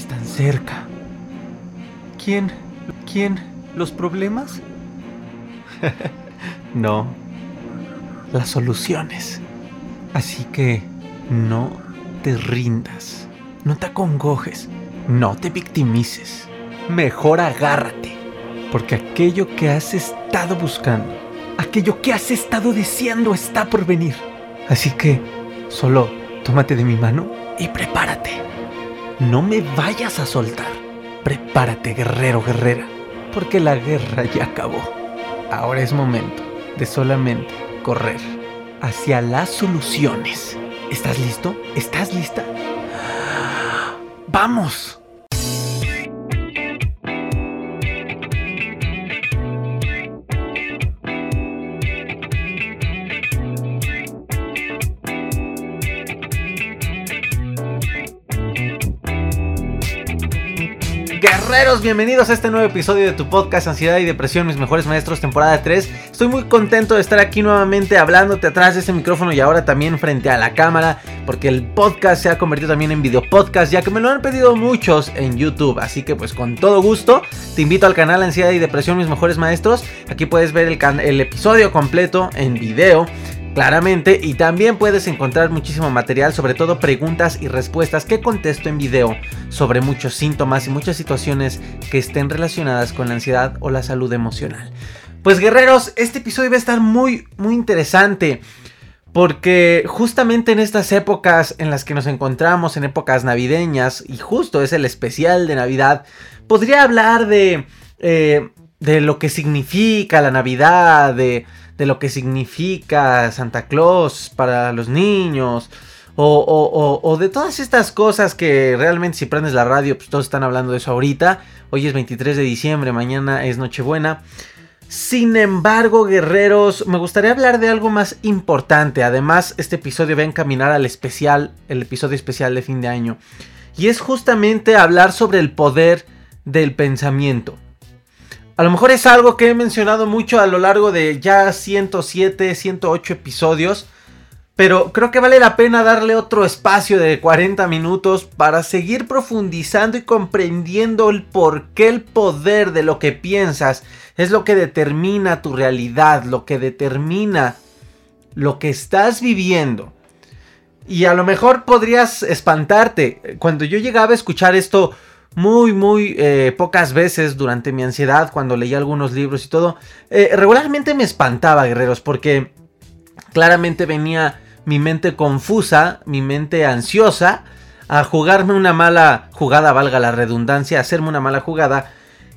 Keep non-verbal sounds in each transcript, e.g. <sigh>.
están cerca. ¿Quién? ¿Quién? ¿Los problemas? <laughs> no. Las soluciones. Así que no te rindas. No te acongojes. No te victimices. Mejor agárrate. Porque aquello que has estado buscando, aquello que has estado deseando está por venir. Así que solo tómate de mi mano y prepárate. No me vayas a soltar. Prepárate, guerrero, guerrera. Porque la guerra ya acabó. Ahora es momento de solamente correr hacia las soluciones. ¿Estás listo? ¿Estás lista? ¡Vamos! Bienvenidos a este nuevo episodio de tu podcast Ansiedad y Depresión, mis mejores maestros, temporada 3. Estoy muy contento de estar aquí nuevamente hablándote atrás de este micrófono y ahora también frente a la cámara, porque el podcast se ha convertido también en video podcast, ya que me lo han pedido muchos en YouTube. Así que pues con todo gusto, te invito al canal Ansiedad y Depresión, mis mejores maestros. Aquí puedes ver el, el episodio completo en video claramente y también puedes encontrar muchísimo material, sobre todo preguntas y respuestas que contesto en video sobre muchos síntomas y muchas situaciones que estén relacionadas con la ansiedad o la salud emocional. Pues guerreros, este episodio va a estar muy muy interesante. Porque justamente en estas épocas en las que nos encontramos, en épocas navideñas, y justo es el especial de Navidad, podría hablar de, eh, de lo que significa la Navidad, de, de lo que significa Santa Claus para los niños. O, de todas estas cosas que realmente si prendes la radio, pues todos están hablando de eso ahorita. Hoy es 23 de diciembre, mañana es Nochebuena. Sin embargo, guerreros, me gustaría hablar de algo más importante. Además, este episodio va a encaminar al especial, el episodio especial de fin de año. Y es justamente hablar sobre el poder del pensamiento. A lo mejor es algo que he mencionado mucho a lo largo de ya 107, 108 episodios. Pero creo que vale la pena darle otro espacio de 40 minutos para seguir profundizando y comprendiendo el por qué el poder de lo que piensas es lo que determina tu realidad, lo que determina lo que estás viviendo. Y a lo mejor podrías espantarte. Cuando yo llegaba a escuchar esto muy, muy eh, pocas veces durante mi ansiedad, cuando leía algunos libros y todo, eh, regularmente me espantaba, guerreros, porque claramente venía mi mente confusa, mi mente ansiosa, a jugarme una mala jugada, valga la redundancia, a hacerme una mala jugada.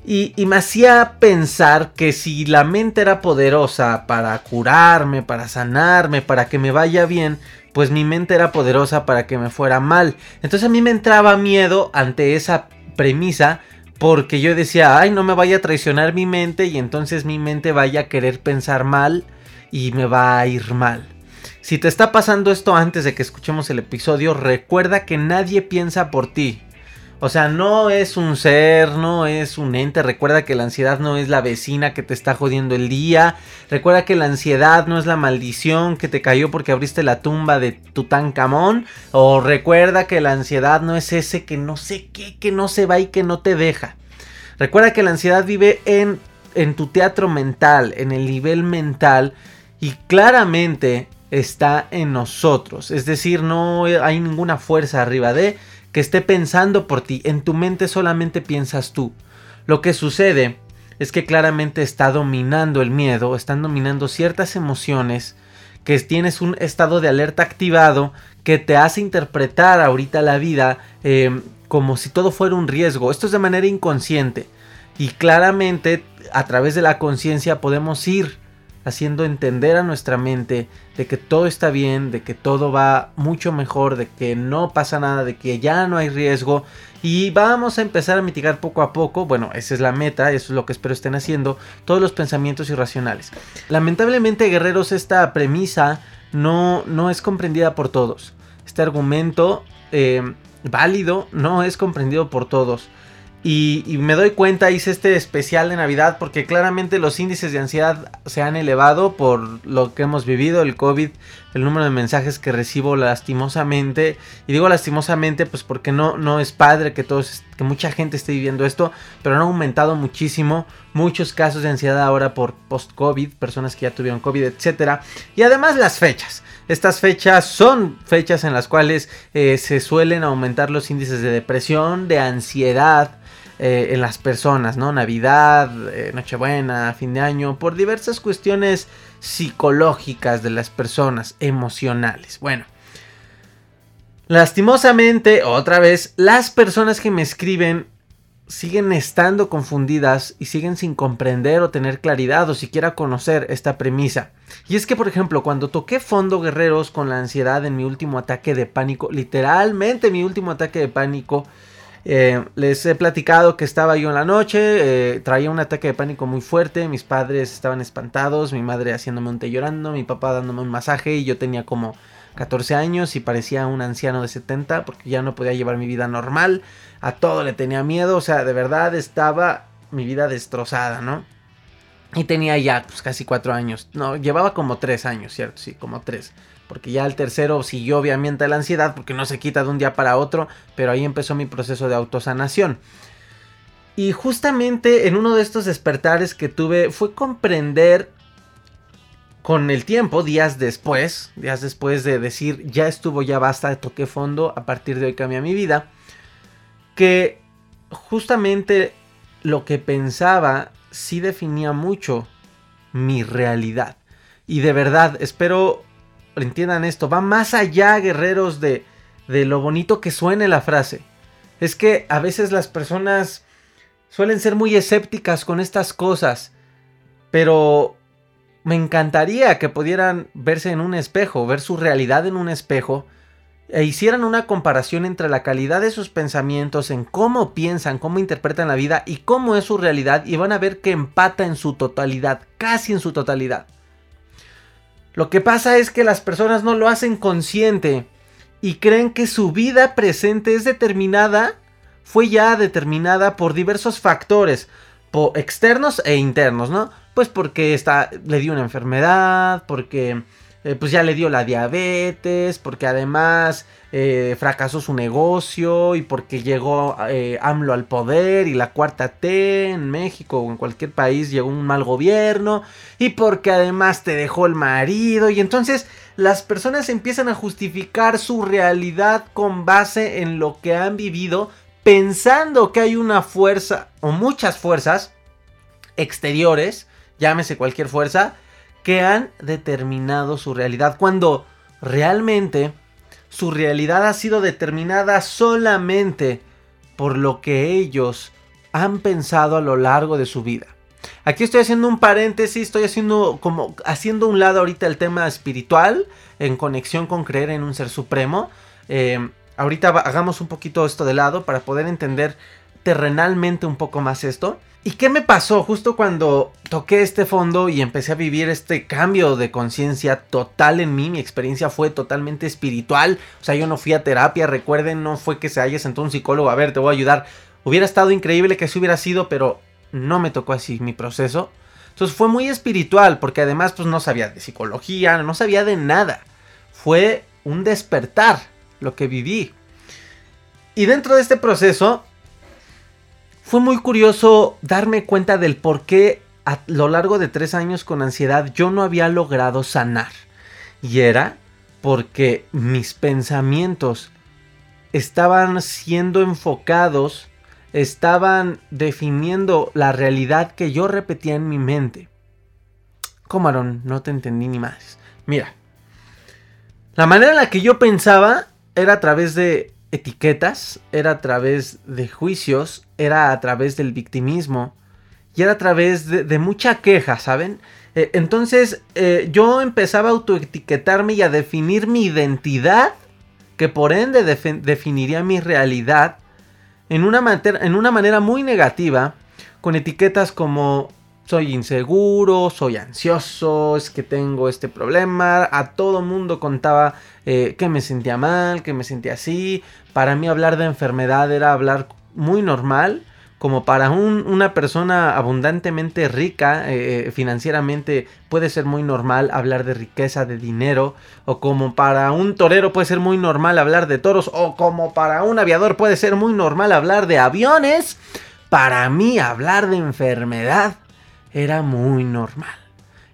Y, y, me hacía pensar que si la mente era poderosa para curarme, para sanarme, para que me vaya bien, pues mi mente era poderosa para que me fuera mal. Entonces a mí me entraba miedo ante esa premisa porque yo decía, ay, no me vaya a traicionar mi mente y entonces mi mente vaya a querer pensar mal y me va a ir mal. Si te está pasando esto antes de que escuchemos el episodio, recuerda que nadie piensa por ti. O sea, no es un ser, no es un ente. Recuerda que la ansiedad no es la vecina que te está jodiendo el día. Recuerda que la ansiedad no es la maldición que te cayó porque abriste la tumba de Tutankamón. O recuerda que la ansiedad no es ese que no sé qué, que no se va y que no te deja. Recuerda que la ansiedad vive en, en tu teatro mental, en el nivel mental. Y claramente está en nosotros. Es decir, no hay ninguna fuerza arriba de que esté pensando por ti. En tu mente solamente piensas tú. Lo que sucede es que claramente está dominando el miedo, están dominando ciertas emociones, que tienes un estado de alerta activado que te hace interpretar ahorita la vida eh, como si todo fuera un riesgo. Esto es de manera inconsciente. Y claramente a través de la conciencia podemos ir haciendo entender a nuestra mente de que todo está bien, de que todo va mucho mejor, de que no pasa nada, de que ya no hay riesgo y vamos a empezar a mitigar poco a poco, bueno, esa es la meta, eso es lo que espero estén haciendo, todos los pensamientos irracionales. Lamentablemente, guerreros, esta premisa no, no es comprendida por todos. Este argumento eh, válido no es comprendido por todos. Y, me doy cuenta, hice este especial de Navidad porque claramente los índices de ansiedad se han elevado por lo que hemos vivido. El COVID el número de mensajes que recibo lastimosamente. Y digo lastimosamente pues porque no, no es padre que, todos, que mucha gente esté viviendo esto, pero han aumentado muchísimo. Muchos casos de ansiedad ahora por post-COVID, personas que ya tuvieron COVID, etc. Y además las fechas. Estas fechas son fechas en las cuales eh, se suelen aumentar los índices de depresión, de ansiedad, eh, en las personas, ¿no? Navidad, eh, Nochebuena, fin de año, por diversas cuestiones psicológicas de las personas, emocionales. Bueno, lastimosamente, otra vez, las personas que me escriben siguen estando confundidas y siguen sin comprender o tener claridad o siquiera conocer esta premisa. Y es que, por ejemplo, cuando toqué fondo guerreros con la ansiedad en mi último ataque de pánico, literalmente mi último ataque de pánico, eh, les he platicado que estaba yo en la noche, eh, traía un ataque de pánico muy fuerte, mis padres estaban espantados, mi madre haciéndome un té llorando, mi papá dándome un masaje y yo tenía como 14 años y parecía un anciano de 70 porque ya no podía llevar mi vida normal, a todo le tenía miedo, o sea, de verdad estaba mi vida destrozada, ¿no? Y tenía ya pues, casi 4 años, no, llevaba como 3 años, ¿cierto? Sí, como 3 porque ya el tercero siguió obviamente la ansiedad porque no se quita de un día para otro, pero ahí empezó mi proceso de autosanación. Y justamente en uno de estos despertares que tuve fue comprender con el tiempo, días después, días después de decir ya estuvo, ya basta, toqué fondo, a partir de hoy cambia mi vida, que justamente lo que pensaba sí definía mucho mi realidad. Y de verdad, espero entiendan esto, va más allá, guerreros, de, de lo bonito que suene la frase. Es que a veces las personas suelen ser muy escépticas con estas cosas, pero me encantaría que pudieran verse en un espejo, ver su realidad en un espejo, e hicieran una comparación entre la calidad de sus pensamientos, en cómo piensan, cómo interpretan la vida y cómo es su realidad, y van a ver que empata en su totalidad, casi en su totalidad. Lo que pasa es que las personas no lo hacen consciente y creen que su vida presente es determinada, fue ya determinada por diversos factores, externos e internos, ¿no? Pues porque le dio una enfermedad, porque eh, pues ya le dio la diabetes, porque además eh, fracasó su negocio y porque llegó eh, AMLO al poder y la cuarta T en México o en cualquier país llegó un mal gobierno y porque además te dejó el marido y entonces las personas empiezan a justificar su realidad con base en lo que han vivido pensando que hay una fuerza o muchas fuerzas exteriores, llámese cualquier fuerza, que han determinado su realidad, cuando realmente su realidad ha sido determinada solamente por lo que ellos han pensado a lo largo de su vida. Aquí estoy haciendo un paréntesis, estoy haciendo como haciendo un lado ahorita el tema espiritual en conexión con creer en un ser supremo. Eh, ahorita hagamos un poquito esto de lado para poder entender terrenalmente un poco más esto. ¿Y qué me pasó justo cuando toqué este fondo y empecé a vivir este cambio de conciencia total en mí? Mi experiencia fue totalmente espiritual. O sea, yo no fui a terapia, recuerden, no fue que se haya sentado un psicólogo, a ver, te voy a ayudar. Hubiera estado increíble que así hubiera sido, pero no me tocó así mi proceso. Entonces fue muy espiritual, porque además pues no sabía de psicología, no sabía de nada. Fue un despertar lo que viví. Y dentro de este proceso fue muy curioso darme cuenta del por qué a lo largo de tres años con ansiedad yo no había logrado sanar. Y era porque mis pensamientos estaban siendo enfocados, estaban definiendo la realidad que yo repetía en mi mente. ¿Cómo, Aaron? No te entendí ni más. Mira, la manera en la que yo pensaba era a través de etiquetas, era a través de juicios, era a través del victimismo y era a través de, mucha queja, ¿saben? Eh, entonces eh, yo empezaba a autoetiquetarme y a definir mi identidad, que por ende definiría mi realidad, en una, en una manera muy negativa, con etiquetas como soy inseguro, soy ansioso, es que tengo este problema. A todo mundo contaba eh, que me sentía mal, que me sentía así. Para mí hablar de enfermedad era hablar muy normal, como para una persona abundantemente rica eh, financieramente puede ser muy normal hablar de riqueza, de dinero, o como para un torero puede ser muy normal hablar de toros, o como para un aviador puede ser muy normal hablar de aviones, para mí hablar de enfermedad era muy normal.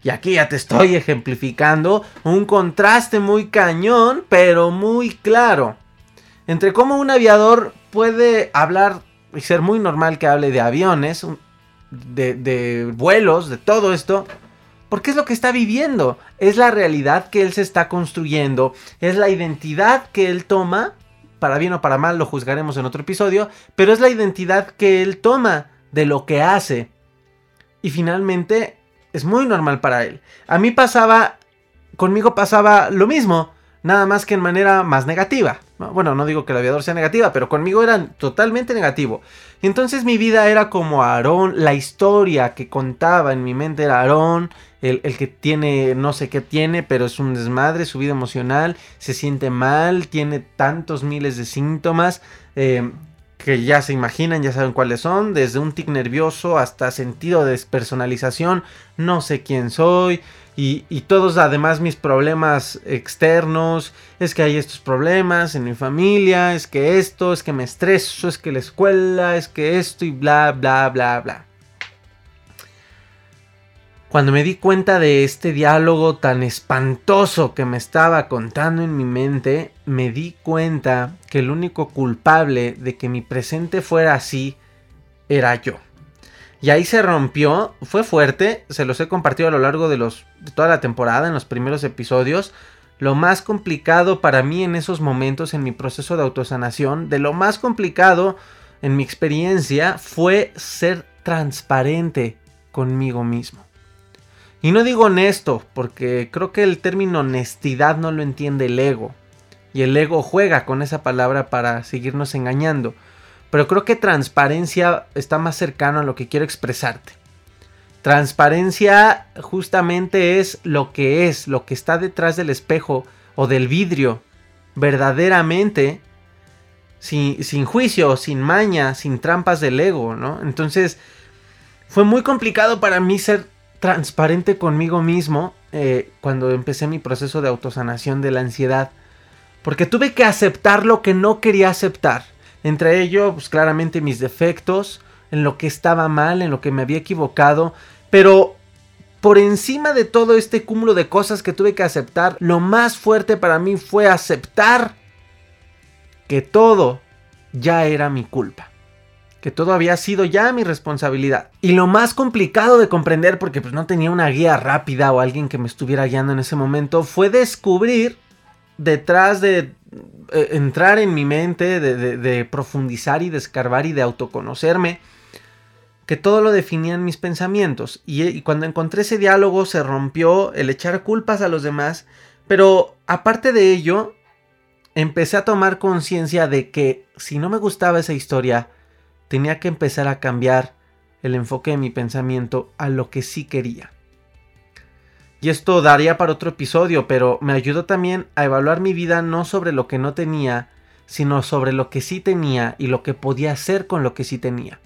Y aquí ya te estoy <laughs> ejemplificando un contraste muy cañón, pero muy claro. Entre cómo un aviador puede hablar y ser muy normal que hable de aviones, de, vuelos, de todo esto. Porque es lo que está viviendo. Es la realidad que él se está construyendo. Es la identidad que él toma. Para bien o para mal lo juzgaremos en otro episodio. Pero es la identidad que él toma de lo que hace. Y finalmente es muy normal para él. A mí pasaba, conmigo pasaba lo mismo, nada más que en manera más negativa. Bueno, no digo que el aviador sea negativa, pero conmigo era totalmente negativo. Entonces mi vida era como Aarón, la historia que contaba en mi mente era Aarón, el, que tiene, no sé qué tiene, pero es un desmadre, su vida emocional, se siente mal, tiene tantos miles de síntomas. Eh, que ya se imaginan, ya saben cuáles son, desde un tic nervioso hasta sentido de despersonalización, no sé quién soy, y, y, todos además mis problemas externos, es que hay estos problemas en mi familia, es que esto, es que me estreso, es que la escuela, es que esto y bla, bla, bla, bla. Cuando me di cuenta de este diálogo tan espantoso que me estaba contando en mi mente, me di cuenta que el único culpable de que mi presente fuera así era yo. Y ahí se rompió, fue fuerte, se los he compartido a lo largo de, los, de toda la temporada, en los primeros episodios. Lo más complicado para mí en esos momentos en mi proceso de autosanación, de lo más complicado en mi experiencia, fue ser transparente conmigo mismo. Y no digo honesto, porque creo que el término honestidad no lo entiende el ego. Y el ego juega con esa palabra para seguirnos engañando. Pero creo que transparencia está más cercano a lo que quiero expresarte. Transparencia justamente es lo que es, lo que está detrás del espejo o del vidrio. Verdaderamente, sin, sin juicio, sin maña, sin trampas del ego, ¿no? Entonces, fue muy complicado para mí ser transparente conmigo mismo eh, cuando empecé mi proceso de autosanación de la ansiedad. Porque tuve que aceptar lo que no quería aceptar. Entre ellos, pues claramente mis defectos, en lo que estaba mal, en lo que me había equivocado. Pero por encima de todo este cúmulo de cosas que tuve que aceptar, lo más fuerte para mí fue aceptar que todo ya era mi culpa que todo había sido ya mi responsabilidad. Y lo más complicado de comprender, porque pues no tenía una guía rápida o alguien que me estuviera guiando en ese momento, fue descubrir detrás de eh, entrar en mi mente, de, profundizar y de escarbar y de autoconocerme, que todo lo definían mis pensamientos. Y, y cuando encontré ese diálogo se rompió el echar culpas a los demás, pero aparte de ello, empecé a tomar conciencia de que si no me gustaba esa historia, tenía que empezar a cambiar el enfoque de mi pensamiento a lo que sí quería. Y esto daría para otro episodio, pero me ayudó también a evaluar mi vida no sobre lo que no tenía, sino sobre lo que sí tenía y lo que podía hacer con lo que sí tenía.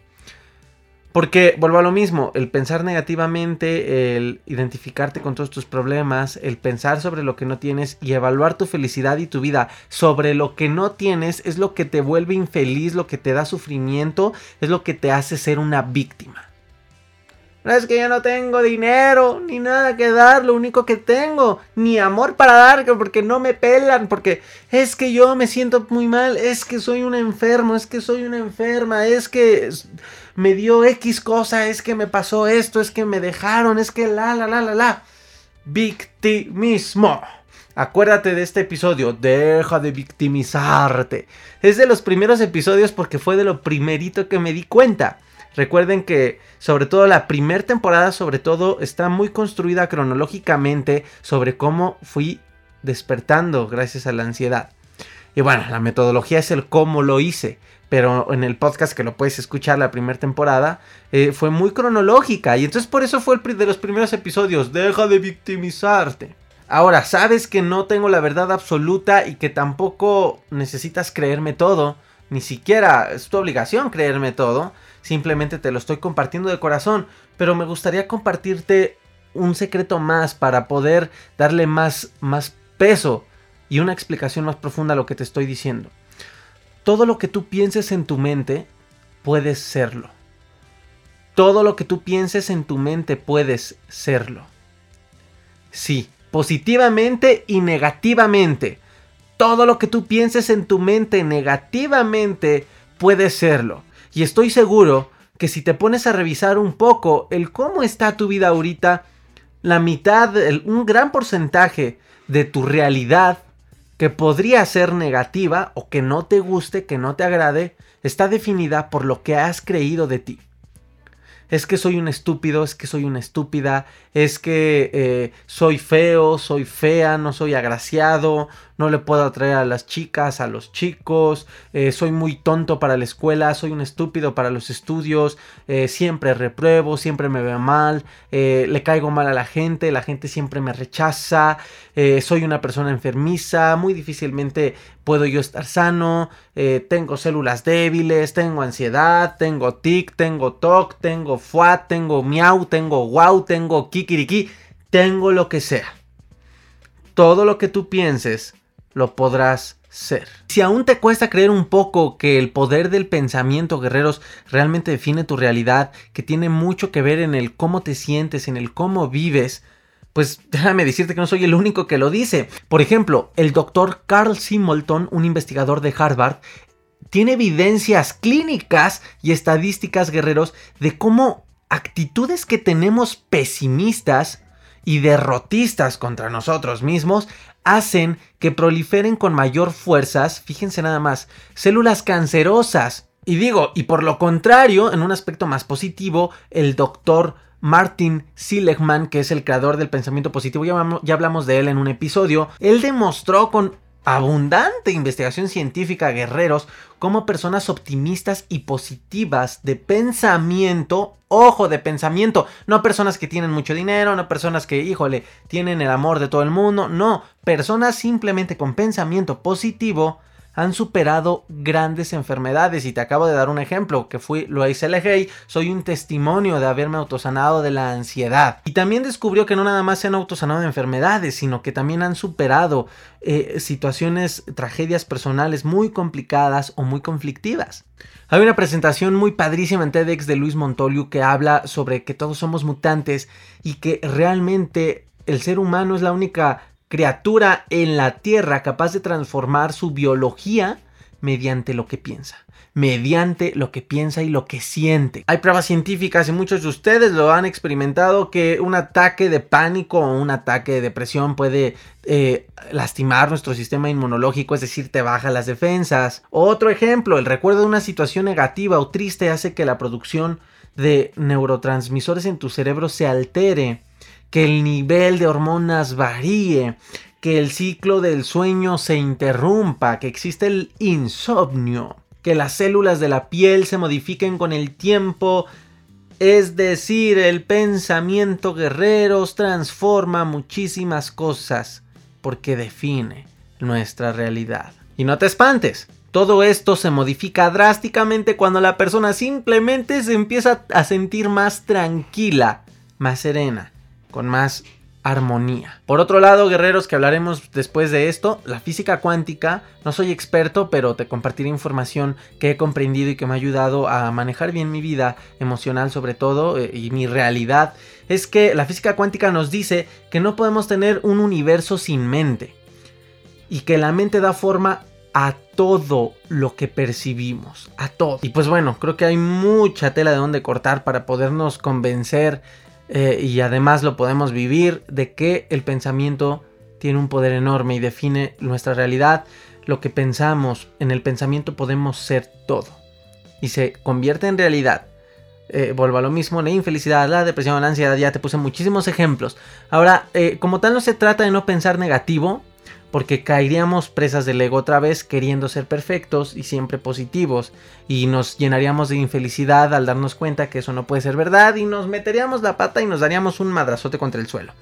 Porque vuelvo a lo mismo, el pensar negativamente, el identificarte con todos tus problemas, el pensar sobre lo que no tienes y evaluar tu felicidad y tu vida sobre lo que no tienes es lo que te vuelve infeliz, lo que te da sufrimiento, es lo que te hace ser una víctima. No es que yo no tengo dinero, ni nada que dar, lo único que tengo, ni amor para dar, porque no me pelan, porque es que yo me siento muy mal, es que soy un enfermo, es que soy una enferma, es que me dio X cosa, es que me pasó esto, es que me dejaron, es que la, la, la, la, la. Victimismo. Acuérdate de este episodio, deja de victimizarte. Es de los primeros episodios porque fue de lo primerito que me di cuenta. Recuerden que sobre todo la primera temporada, sobre todo, está muy construida cronológicamente sobre cómo fui despertando gracias a la ansiedad. Y bueno, la metodología es el cómo lo hice pero en el podcast que lo puedes escuchar la primera temporada, eh, fue muy cronológica. Y entonces por eso fue el de los primeros episodios. Deja de victimizarte. Ahora, sabes que no tengo la verdad absoluta y que tampoco necesitas creerme todo, ni siquiera es tu obligación creerme todo, simplemente te lo estoy compartiendo de corazón, pero me gustaría compartirte un secreto más para poder darle más, más peso y una explicación más profunda a lo que te estoy diciendo. Todo lo que tú pienses en tu mente, puedes serlo. Todo lo que tú pienses en tu mente, puedes serlo. Sí, positivamente y negativamente. Todo lo que tú pienses en tu mente negativamente, puedes serlo. Y estoy seguro que si te pones a revisar un poco el cómo está tu vida ahorita, la mitad, un gran porcentaje de tu realidad que podría ser negativa o que no te guste, que no te agrade, está definida por lo que has creído de ti. Es que soy un estúpido, es que soy una estúpida, es que eh, soy feo, soy fea, no soy agraciado, no le puedo atraer a las chicas, a los chicos, eh, soy muy tonto para la escuela, soy un estúpido para los estudios, eh, siempre repruebo, siempre me veo mal, le caigo mal a la gente, la gente siempre me rechaza, soy una persona enfermiza, muy difícilmente puedo yo estar sano, tengo células débiles, tengo ansiedad, tengo tic, tengo toc, tengo fuat, tengo miau, tengo wow, tengo tengo lo que sea. Todo lo que tú pienses lo podrás ser. Si aún te cuesta creer un poco que el poder del pensamiento, guerreros, realmente define tu realidad, que tiene mucho que ver en el cómo te sientes, en el cómo vives, pues <laughs> déjame decirte que no soy el único que lo dice. Por ejemplo, el doctor Carl Simulton, un investigador de Harvard, tiene evidencias clínicas y estadísticas, guerreros, de cómo actitudes que tenemos pesimistas y derrotistas contra nosotros mismos hacen que proliferen con mayor fuerzas, fíjense nada más, células cancerosas. Y digo, y por lo contrario, en un aspecto más positivo, el doctor Martin Seligman, que es el creador del pensamiento positivo, ya, hablamos de él en un episodio, él demostró con abundante investigación científica, guerreros, como personas optimistas y positivas de pensamiento, ojo de pensamiento, no personas que tienen mucho dinero, no personas que, híjole, tienen el amor de todo el mundo, no, personas simplemente con pensamiento positivo han superado grandes enfermedades y te acabo de dar un ejemplo que fui Luis L. soy un testimonio de haberme autosanado de la ansiedad y también descubrió que no nada más se han autosanado de enfermedades sino que también han superado eh, situaciones, tragedias personales muy complicadas o muy conflictivas. Hay una presentación muy padrísima en TEDx de Luis Montoliu que habla sobre que todos somos mutantes y que realmente el ser humano es la única criatura en la Tierra capaz de transformar su biología mediante lo que piensa mediante lo que piensa y lo que siente. Hay pruebas científicas y muchos de ustedes lo han experimentado que un ataque de pánico o un ataque de depresión puede eh, lastimar nuestro sistema inmunológico, es decir, te baja las defensas. Otro ejemplo, el recuerdo de una situación negativa o triste hace que la producción de neurotransmisores en tu cerebro se altere que el nivel de hormonas varíe, que el ciclo del sueño se interrumpa, que existe el insomnio, que las células de la piel se modifiquen con el tiempo, es decir, el pensamiento guerreros transforma muchísimas cosas porque define nuestra realidad. Y no te espantes, todo esto se modifica drásticamente cuando la persona simplemente se empieza a sentir más tranquila, más serena, con más armonía. Por otro lado, guerreros, que hablaremos después de esto, la física cuántica, no soy experto, pero te compartiré información que he comprendido y que me ha ayudado a manejar bien mi vida emocional sobre todo eh, y mi realidad, es que la física cuántica nos dice que no podemos tener un universo sin mente y que la mente da forma a todo lo que percibimos, a todo. Y pues bueno, creo que hay mucha tela de donde cortar para podernos convencer eh, y además lo podemos vivir de que el pensamiento tiene un poder enorme y define nuestra realidad. Lo que pensamos, en el pensamiento podemos ser todo y se convierte en realidad. Eh, vuelvo a lo mismo, la infelicidad, la depresión, la ansiedad, ya te puse muchísimos ejemplos. Ahora, eh, como tal no se trata de no pensar negativo, porque caeríamos presas del ego otra vez queriendo ser perfectos y siempre positivos y nos llenaríamos de infelicidad al darnos cuenta que eso no puede ser verdad y nos meteríamos la pata y nos daríamos un madrazote contra el suelo.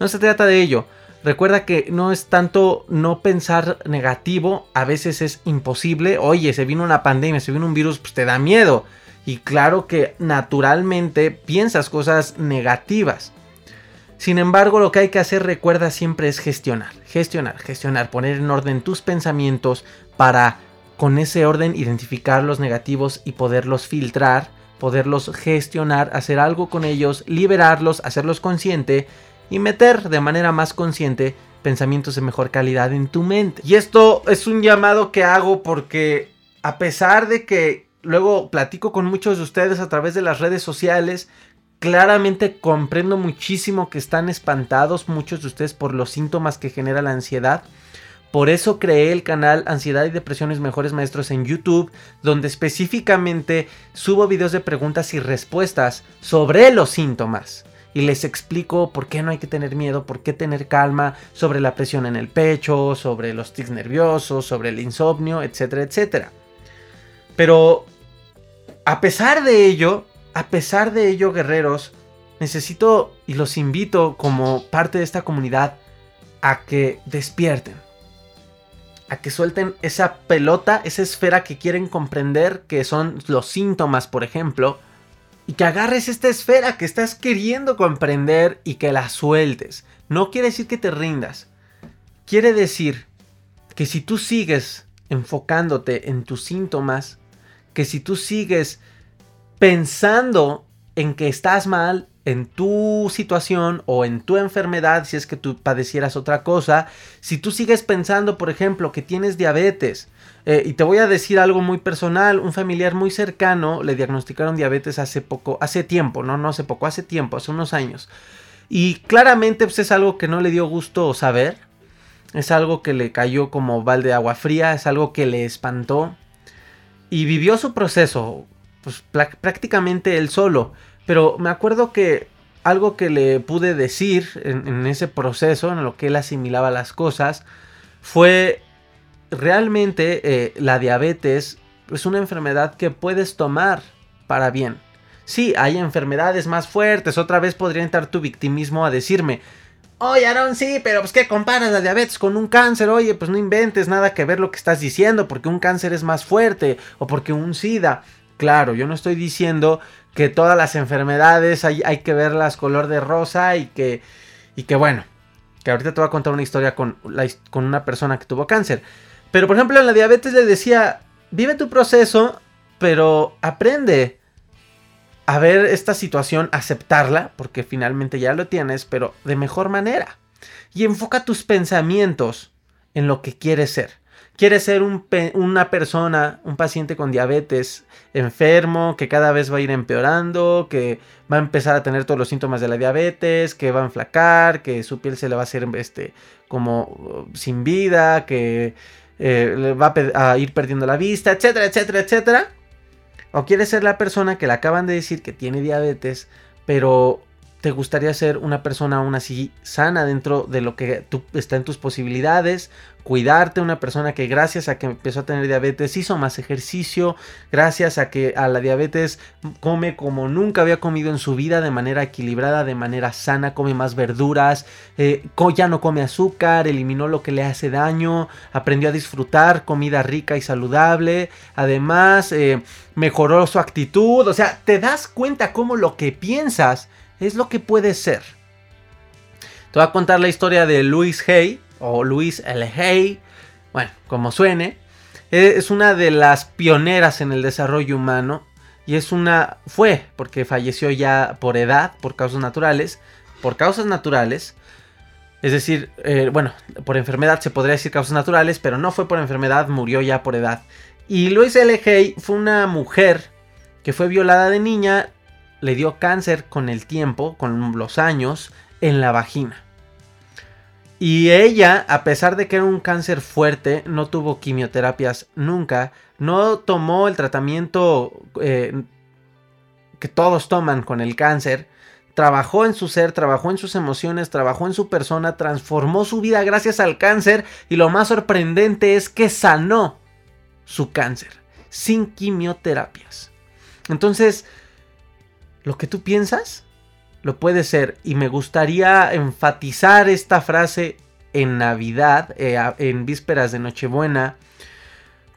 No se trata de ello. Recuerda que no es tanto no pensar negativo, a veces es imposible. Oye, se vino una pandemia, se vino un virus, pues te da miedo. Y claro que naturalmente piensas cosas negativas. Sin embargo, lo que hay que hacer, recuerda siempre, es gestionar, gestionar, gestionar, poner en orden tus pensamientos para con ese orden identificar los negativos y poderlos filtrar, poderlos gestionar, hacer algo con ellos, liberarlos, hacerlos consciente y meter de manera más consciente pensamientos de mejor calidad en tu mente. Y esto es un llamado que hago porque a pesar de que luego platico con muchos de ustedes a través de las redes sociales, claramente comprendo muchísimo que están espantados muchos de ustedes por los síntomas que genera la ansiedad. Por eso creé el canal Ansiedad y Depresiones Mejores Maestros en YouTube, donde específicamente subo videos de preguntas y respuestas sobre los síntomas y les explico por qué no hay que tener miedo, por qué tener calma sobre la presión en el pecho, sobre los tics nerviosos, sobre el insomnio, etcétera, etcétera. Pero a pesar de ello, a pesar de ello, guerreros, necesito y los invito como parte de esta comunidad a que despierten. A que suelten esa pelota, esa esfera que quieren comprender, que son los síntomas, por ejemplo, y que agarres esta esfera que estás queriendo comprender y que la sueltes. No quiere decir que te rindas. Quiere decir que si tú sigues enfocándote en tus síntomas, que si tú sigues pensando en que estás mal en tu situación o en tu enfermedad, si es que tú padecieras otra cosa, si tú sigues pensando, por ejemplo, que tienes diabetes, eh, y te voy a decir algo muy personal, un familiar muy cercano le diagnosticaron diabetes hace poco, hace tiempo, no, no hace poco, hace tiempo, hace unos años. Y claramente pues, es algo que no le dio gusto saber, es algo que le cayó como balde de agua fría, es algo que le espantó. Y vivió su proceso, pues prácticamente él solo. Pero me acuerdo que algo que le pude decir en, ese proceso, en lo que él asimilaba las cosas, fue realmente eh, la diabetes es una enfermedad que puedes tomar para bien. Sí, hay enfermedades más fuertes. Otra vez podría entrar tu victimismo a decirme, oye Aaron, sí, pero pues que comparas la diabetes con un cáncer. Oye, pues no inventes nada que ver lo que estás diciendo, porque un cáncer es más fuerte o porque un SIDA. Claro, yo no estoy diciendo que todas las enfermedades hay, que verlas color de rosa y que, y que bueno, que ahorita te voy a contar una historia con, con una persona que tuvo cáncer. Pero por ejemplo en la diabetes le decía, vive tu proceso, pero aprende a ver esta situación, aceptarla, porque finalmente ya lo tienes, pero de mejor manera. Y enfoca tus pensamientos en lo que quieres ser. Quieres ser una persona, un paciente con diabetes enfermo, que cada vez va a ir empeorando, que va a empezar a tener todos los síntomas de la diabetes, que va a enflacar, que su piel se le va a hacer este, como uh, sin vida, que eh, le va a, ir perdiendo la vista, etcétera, etcétera, etcétera. O quieres ser la persona que le acaban de decir que tiene diabetes, pero te gustaría ser una persona aún así sana dentro de lo que está en tus posibilidades, cuidarte, una persona que gracias a que empezó a tener diabetes hizo más ejercicio, gracias a que a la diabetes come como nunca había comido en su vida de manera equilibrada, de manera sana, come más verduras, eh, ya no come azúcar, eliminó lo que le hace daño, aprendió a disfrutar comida rica y saludable, además eh, mejoró su actitud, o sea, te das cuenta cómo lo que piensas es lo que puede ser. Te voy a contar la historia de Louis Hay, o Louis L. Hay, bueno, como suene. E, es una de las pioneras en el desarrollo humano. Y es una. Fue, porque falleció ya por edad, por causas naturales. Por causas naturales. Es decir, eh, bueno, por enfermedad se podría decir causas naturales, pero no fue por enfermedad, murió ya por edad. Y Louis L. Hay fue una mujer que fue violada de niña le dio cáncer con el tiempo, con los años, en la vagina. Y ella, a pesar de que era un cáncer fuerte, no tuvo quimioterapias nunca, no tomó el tratamiento eh, que todos toman con el cáncer, trabajó en su ser, trabajó en sus emociones, trabajó en su persona, transformó su vida gracias al cáncer y lo más sorprendente es que sanó su cáncer sin quimioterapias. Entonces, lo que tú piensas lo puede ser. Y me gustaría enfatizar esta frase en Navidad, eh, en vísperas de Nochebuena.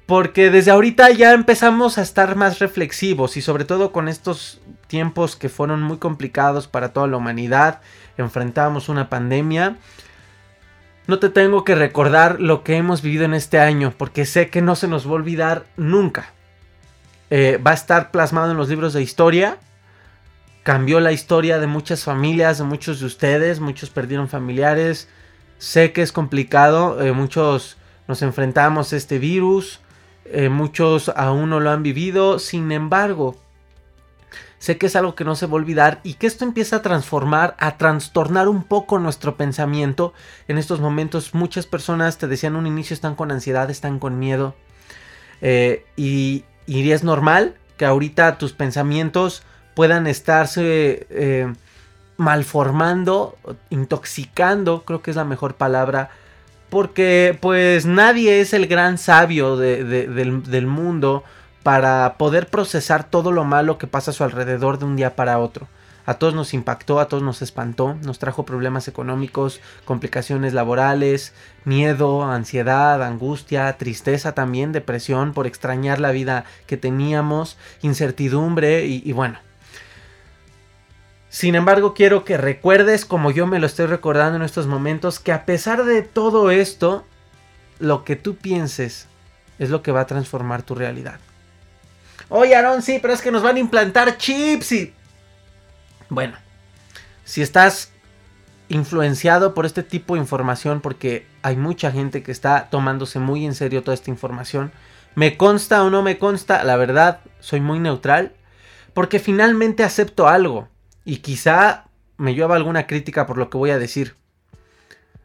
Porque desde ahorita ya empezamos a estar más reflexivos y sobre todo con estos tiempos que fueron muy complicados para toda la humanidad, enfrentamos una pandemia. No te tengo que recordar lo que hemos vivido en este año porque sé que no se nos va a olvidar nunca. Eh, va a estar plasmado en los libros de historia. Cambió la historia de muchas familias, de muchos de ustedes. Muchos perdieron familiares. Sé que es complicado. Eh, muchos nos enfrentamos a este virus. Eh, muchos aún no lo han vivido. Sin embargo, sé que es algo que no se va a olvidar y que esto empieza a transformar, a trastornar un poco nuestro pensamiento. En estos momentos muchas personas, te decían un inicio, están con ansiedad, están con miedo. y, y es normal que ahorita tus pensamientos puedan estarse eh, malformando, intoxicando, creo que es la mejor palabra, porque pues nadie es el gran sabio del, del mundo para poder procesar todo lo malo que pasa a su alrededor de un día para otro. A todos nos impactó, a todos nos espantó, nos trajo problemas económicos, complicaciones laborales, miedo, ansiedad, angustia, tristeza también, depresión por extrañar la vida que teníamos, incertidumbre y, bueno. Sin embargo, quiero que recuerdes, como yo me lo estoy recordando en estos momentos, que a pesar de todo esto, lo que tú pienses es lo que va a transformar tu realidad. Oye, Aaron, sí, pero es que nos van a implantar chips y... Bueno, si estás influenciado por este tipo de información, porque hay mucha gente que está tomándose muy en serio toda esta información, me consta o no me consta, la verdad, soy muy neutral, porque finalmente acepto algo, y quizá me lleva alguna crítica por lo que voy a decir.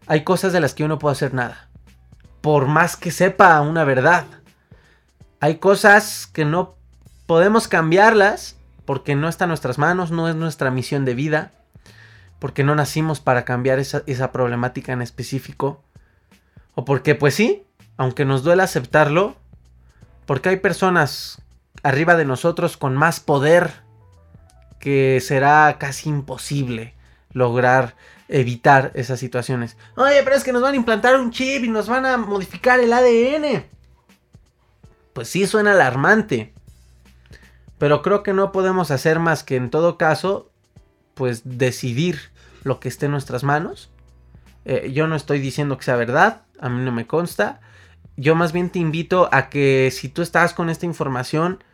Hay cosas de las que yo no puedo hacer nada, por más que sepa una verdad. Hay cosas que no podemos cambiarlas porque no está en nuestras manos, no es nuestra misión de vida, porque no nacimos para cambiar esa, problemática en específico, o porque pues sí, aunque nos duele aceptarlo, porque hay personas arriba de nosotros con más poder que será casi imposible lograr evitar esas situaciones. Oye, pero es que nos van a implantar un chip y nos van a modificar el ADN. Pues sí, suena alarmante. Pero creo que no podemos hacer más que en todo caso, pues decidir lo que esté en nuestras manos. Eh, yo no estoy diciendo que sea verdad, a mí no me consta. Yo más bien te invito a que si tú estás con esta información,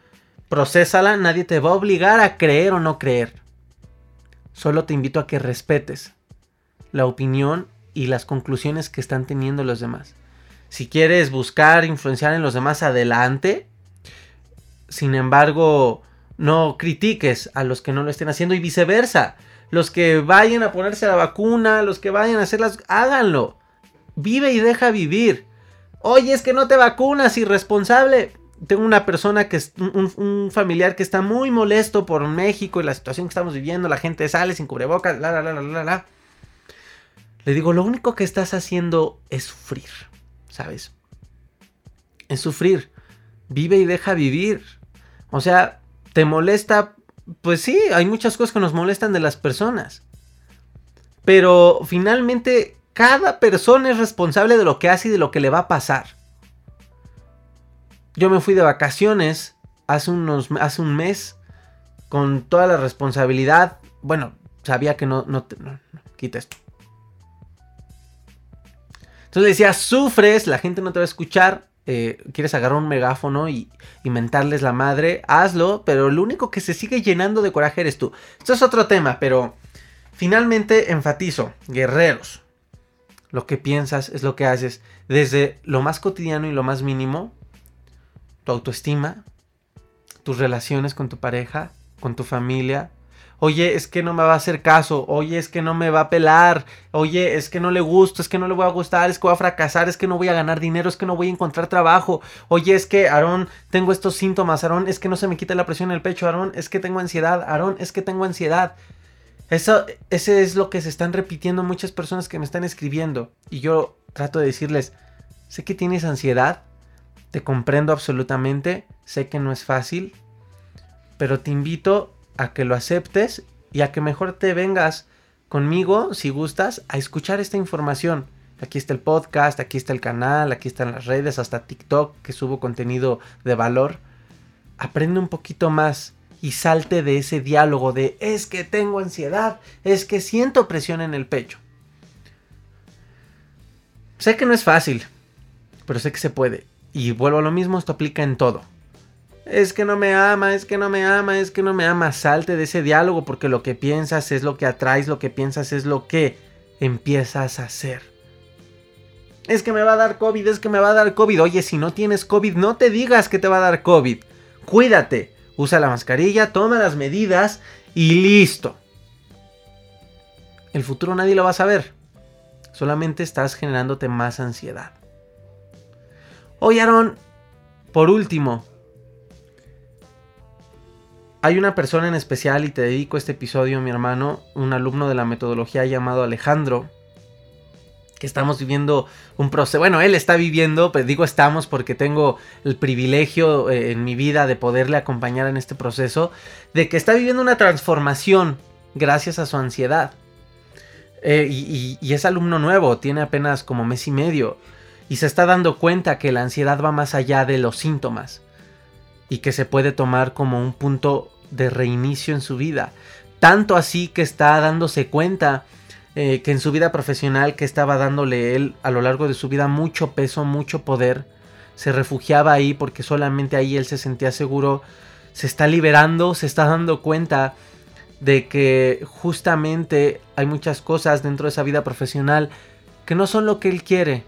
procésala, nadie te va a obligar a creer o no creer. Solo te invito a que respetes la opinión y las conclusiones que están teniendo los demás. Si quieres buscar influenciar en los demás, adelante. Sin embargo, no critiques a los que no lo estén haciendo y viceversa. Los que vayan a ponerse la vacuna, los que vayan a hacerlas, háganlo. Vive y deja vivir. Oye, es que no te vacunas, irresponsable. Tengo una persona que es un, familiar que está muy molesto por México y la situación que estamos viviendo. La gente sale sin cubrebocas, la, la, la, la, la. Le digo, lo único que estás haciendo es sufrir, ¿sabes? Es sufrir. Vive y deja vivir. O sea, ¿te molesta? Pues sí, hay muchas cosas que nos molestan de las personas. Pero finalmente cada persona es responsable de lo que hace y de lo que le va a pasar. Yo me fui de vacaciones hace, unos, hace un mes con toda la responsabilidad. Bueno, sabía que no, no, no, no quita esto. Entonces le decía, sufres, la gente no te va a escuchar. Eh, quieres agarrar un megáfono y, inventarles la madre, hazlo, pero lo único que se sigue llenando de coraje eres tú. Esto es otro tema, pero finalmente enfatizo, guerreros. Lo que piensas es lo que haces desde lo más cotidiano y lo más mínimo. Tu autoestima, tus relaciones con tu pareja, con tu familia, Oye, es que no me va a hacer caso. Oye, es que no me va a pelar. Oye, es que no le gusto. Es que no le voy a gustar. Es que voy a fracasar. Es que no voy a ganar dinero. Es que no voy a encontrar trabajo. Oye, es que, Aarón, tengo estos síntomas. Aarón, es que no se me quita la presión en el pecho. Aarón, es que tengo ansiedad. Aarón, es que tengo ansiedad. Eso, ese es lo que se están repitiendo muchas personas que me están escribiendo. Y yo trato de decirles, sé que tienes ansiedad. Te comprendo absolutamente. Sé que no es fácil. Pero te invito a que lo aceptes y a que mejor te vengas conmigo, si gustas, a escuchar esta información. Aquí está el podcast, aquí está el canal, aquí están las redes, hasta TikTok que subo contenido de valor. Aprende un poquito más y salte de ese diálogo de es que tengo ansiedad, es que siento presión en el pecho. Sé que no es fácil, pero sé que se puede. Y vuelvo a lo mismo, esto aplica en todo. Es que no me ama, es que no me ama, es que no me ama. Salte de ese diálogo porque lo que piensas es lo que atraes, lo que piensas es lo que empiezas a hacer. Es que me va a dar COVID, es que me va a dar COVID. Oye, si no tienes COVID, no te digas que te va a dar COVID. Cuídate, usa la mascarilla, toma las medidas y listo. El futuro nadie lo va a saber. Solamente estás generándote más ansiedad. Oye, Aaron, por último, hay una persona en especial y te dedico este episodio, mi hermano, un alumno de la metodología llamado Alejandro, que estamos viviendo un proceso, bueno, él está viviendo, pero digo estamos porque tengo el privilegio eh, en mi vida de poderle acompañar en este proceso, de que está viviendo una transformación gracias a su ansiedad. Eh, y, y es alumno nuevo, tiene apenas como mes y medio, y se está dando cuenta que la ansiedad va más allá de los síntomas, y que se puede tomar como un punto de reinicio en su vida. Tanto así que está dándose cuenta eh, que en su vida profesional que estaba dándole él a lo largo de su vida mucho peso, mucho poder, se refugiaba ahí porque solamente ahí él se sentía seguro, se está liberando, se está dando cuenta de que justamente hay muchas cosas dentro de esa vida profesional que no son lo que él quiere,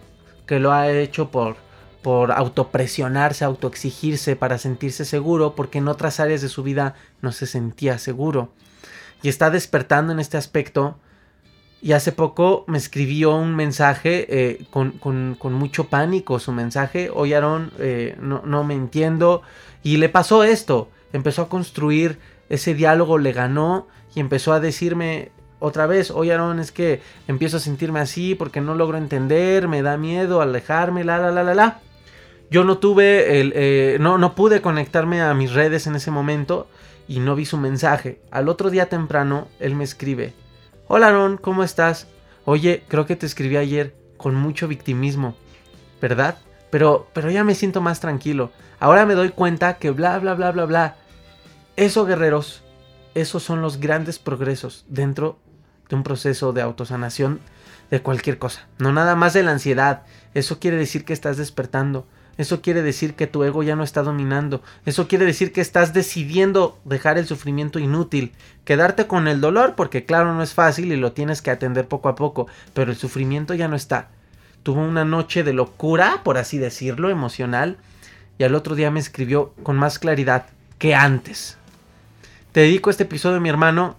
que lo ha hecho por por autopresionarse, autoexigirse para sentirse seguro, porque en otras áreas de su vida no se sentía seguro. Y está despertando en este aspecto y hace poco me escribió un mensaje eh, con, mucho pánico su mensaje. Oye Aaron, eh, no, no me entiendo. Y le pasó esto. Empezó a construir ese diálogo, le ganó y empezó a decirme otra vez, oye Aaron, es que empiezo a sentirme así porque no logro entender, me da miedo alejarme, la, la, la, la, la. Yo no tuve, el, eh, no, no pude conectarme a mis redes en ese momento y no vi su mensaje. Al otro día temprano, él me escribe, Hola Aaron, ¿cómo estás? Oye, creo que te escribí ayer con mucho victimismo, ¿verdad? Pero, pero ya me siento más tranquilo. Ahora me doy cuenta que bla, bla, bla, bla, bla. Eso, guerreros, esos son los grandes progresos dentro de un proceso de autosanación de cualquier cosa. No nada más de la ansiedad. Eso quiere decir que estás despertando. Eso quiere decir que tu ego ya no está dominando. Eso quiere decir que estás decidiendo dejar el sufrimiento inútil. Quedarte con el dolor, porque claro, no es fácil y lo tienes que atender poco a poco. Pero el sufrimiento ya no está. Tuvo una noche de locura, por así decirlo, emocional. Y al otro día me escribió con más claridad que antes. Te dedico este episodio, mi hermano,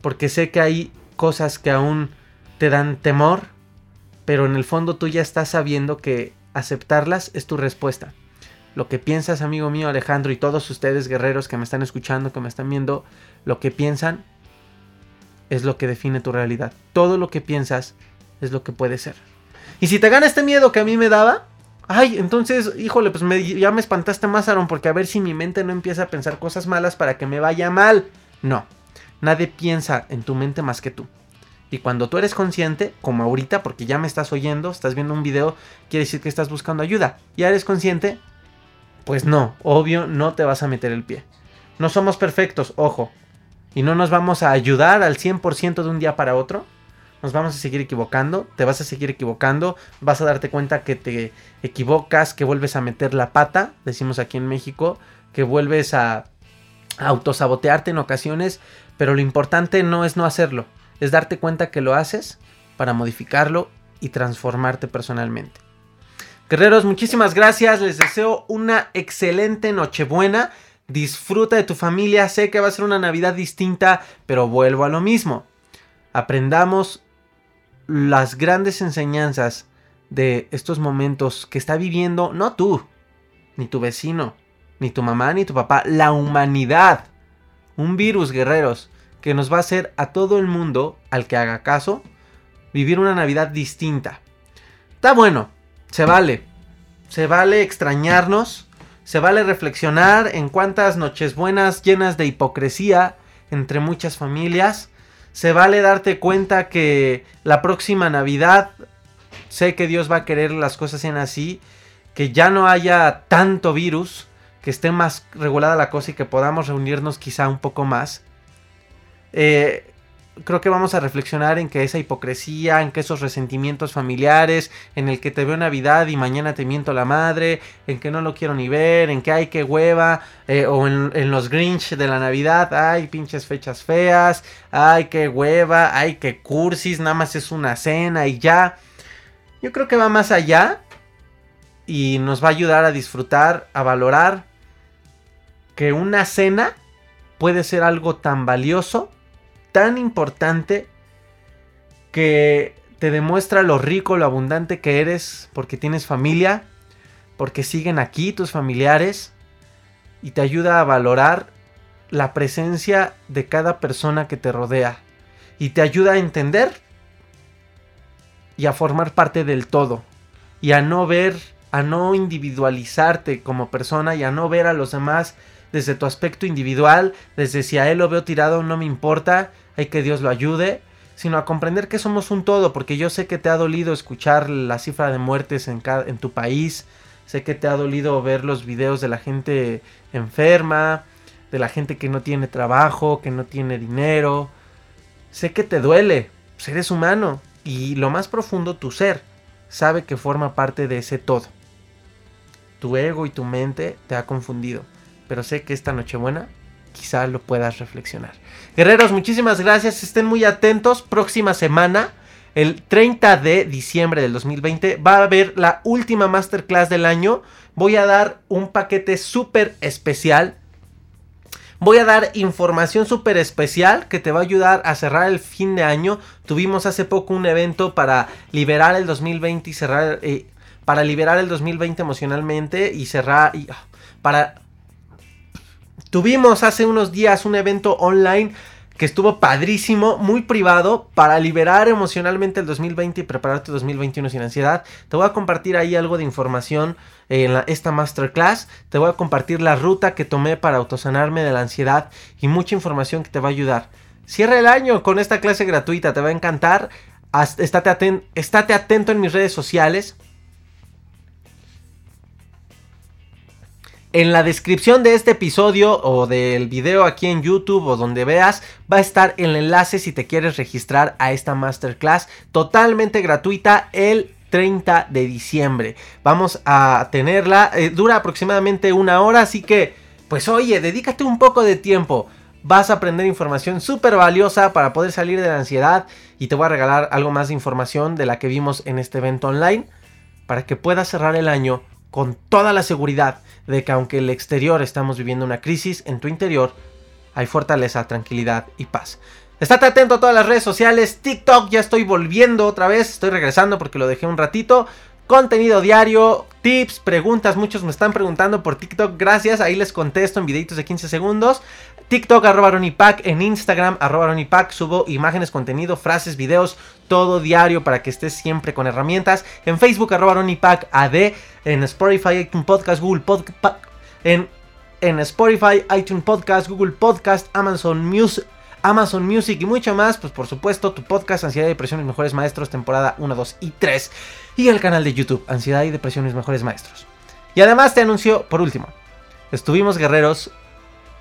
porque sé que hay cosas que aún te dan temor. Pero en el fondo tú ya estás sabiendo que aceptarlas es tu respuesta. Lo que piensas, amigo mío Alejandro, y todos ustedes guerreros que me están escuchando, que me están viendo, lo que piensan es lo que define tu realidad. Todo lo que piensas es lo que puede ser. Y si te gana este miedo que a mí me daba, ay, entonces, híjole, pues ya me espantaste más, Aaron, porque a ver si mi mente no empieza a pensar cosas malas para que me vaya mal. No, nadie piensa en tu mente más que tú. Y cuando tú eres consciente, como ahorita, porque ya me estás oyendo, estás viendo un video, quiere decir que estás buscando ayuda. Ya eres consciente, pues no, obvio, no te vas a meter el pie. No somos perfectos, ojo. Y no nos vamos a ayudar al 100% de un día para otro. Nos vamos a seguir equivocando, te vas a seguir equivocando, vas a darte cuenta que te equivocas, que vuelves a meter la pata, decimos aquí en México, que vuelves a autosabotearte en ocasiones, pero lo importante no es no hacerlo, es darte cuenta que lo haces para modificarlo y transformarte personalmente. Guerreros, muchísimas gracias. Les deseo una excelente Nochebuena. Disfruta de tu familia. Sé que va a ser una Navidad distinta, pero vuelvo a lo mismo. Aprendamos las grandes enseñanzas de estos momentos que está viviendo no tú, ni tu vecino, ni tu mamá, ni tu papá, la humanidad. Un virus, guerreros, que nos va a hacer a todo el mundo, al que haga caso, vivir una Navidad distinta. Está bueno, se vale. Se vale extrañarnos, se vale reflexionar en cuántas noches buenas llenas de hipocresía entre muchas familias. Se vale darte cuenta que la próxima Navidad sé que Dios va a querer las cosas sean así, que ya no haya tanto virus, que esté más regulada la cosa y que podamos reunirnos quizá un poco más. Eh, creo que vamos a reflexionar en que esa hipocresía, en que esos resentimientos familiares, en el que te veo Navidad y mañana te miento la madre, en que no lo quiero ni ver, en que hay que hueva, eh, o en, los Grinch de la Navidad, ay pinches fechas feas, ay que hueva, ay que cursis, nada más es una cena y ya. Yo creo que va más allá y nos va a ayudar a disfrutar, a valorar que una cena puede ser algo tan valioso tan importante que te demuestra lo rico, lo abundante que eres porque tienes familia, porque siguen aquí tus familiares y te ayuda a valorar la presencia de cada persona que te rodea y te ayuda a entender y a formar parte del todo y a no ver, a no individualizarte como persona y a no ver a los demás desde tu aspecto individual, desde si a él lo veo tirado no me importa, hay que Dios lo ayude, sino a comprender que somos un todo, porque yo sé que te ha dolido escuchar la cifra de muertes en, tu país, sé que te ha dolido ver los videos de la gente enferma, de la gente que no tiene trabajo, que no tiene dinero, sé que te duele, pues eres humano, y lo más profundo, tu ser, sabe que forma parte de ese todo. Tu ego y tu mente te ha confundido, pero sé que esta Nochebuena quizá lo puedas reflexionar. Guerreros, muchísimas gracias. Estén muy atentos. Próxima semana, el 30 de diciembre del 2020, va a haber la última masterclass del año. Voy a dar un paquete súper especial. Voy a dar información súper especial que te va a ayudar a cerrar el fin de año. Tuvimos hace poco un evento para liberar el 2020 y cerrar... Eh, para liberar el 2020 emocionalmente y cerrar... Ah, para Tuvimos hace unos días un evento online que estuvo padrísimo, muy privado, para liberar emocionalmente el 2020 y prepararte 2021 sin ansiedad. Te voy a compartir ahí algo de información en esta masterclass. Te voy a compartir la ruta que tomé para autosanarme de la ansiedad y mucha información que te va a ayudar. Cierra el año con esta clase gratuita, te va a encantar. Estate, estate atento en mis redes sociales. En la descripción de este episodio o del video aquí en YouTube o donde veas va a estar el enlace si te quieres registrar a esta masterclass totalmente gratuita el 30 de diciembre. Vamos a tenerla, eh, dura aproximadamente una hora, así que pues oye, dedícate un poco de tiempo. Vas a aprender información súper valiosa para poder salir de la ansiedad y te voy a regalar algo más de información de la que vimos en este evento online para que puedas cerrar el año con toda la seguridad de que aunque el exterior estamos viviendo una crisis, en tu interior hay fortaleza, tranquilidad y paz. Estate atento a todas las redes sociales, TikTok, ya estoy volviendo otra vez, estoy regresando porque lo dejé un ratito. Contenido diario, tips, preguntas, muchos me están preguntando por TikTok, gracias, ahí les contesto en videitos de 15 segundos. TikTok arroba Ronipac, en Instagram arroba Ronipac, subo imágenes, contenido, frases, videos, todo diario para que estés siempre con herramientas. En Facebook arroba Ronipac AD, en Spotify, iTunes Podcast, Google Podcast, en, en Spotify, iTunes Podcast, Google Podcast, Amazon Music. Amazon Music y mucho más, pues por supuesto tu podcast Ansiedad y Depresión Mejores Maestros, temporada 1, 2 y 3 y el canal de YouTube Ansiedad y Depresión Mejores Maestros. Y además te anuncio, por último, estuvimos guerreros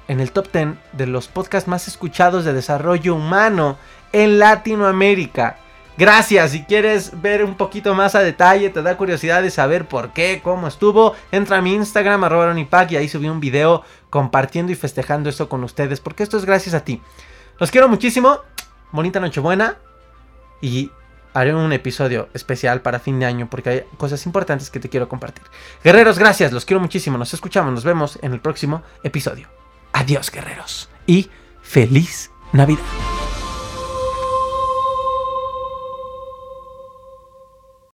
en el top 10 de los podcasts más escuchados de desarrollo humano en Latinoamérica. Gracias, si quieres ver un poquito más a detalle, te da curiosidad de saber por qué, cómo estuvo, entra a mi Instagram, arroba y ahí subí un video compartiendo y festejando esto con ustedes, porque esto es gracias a ti. Los quiero muchísimo, bonita Nochebuena y haré un episodio especial para fin de año porque hay cosas importantes que te quiero compartir. Guerreros, gracias, los quiero muchísimo, nos escuchamos, nos vemos en el próximo episodio. Adiós, guerreros, y feliz Navidad.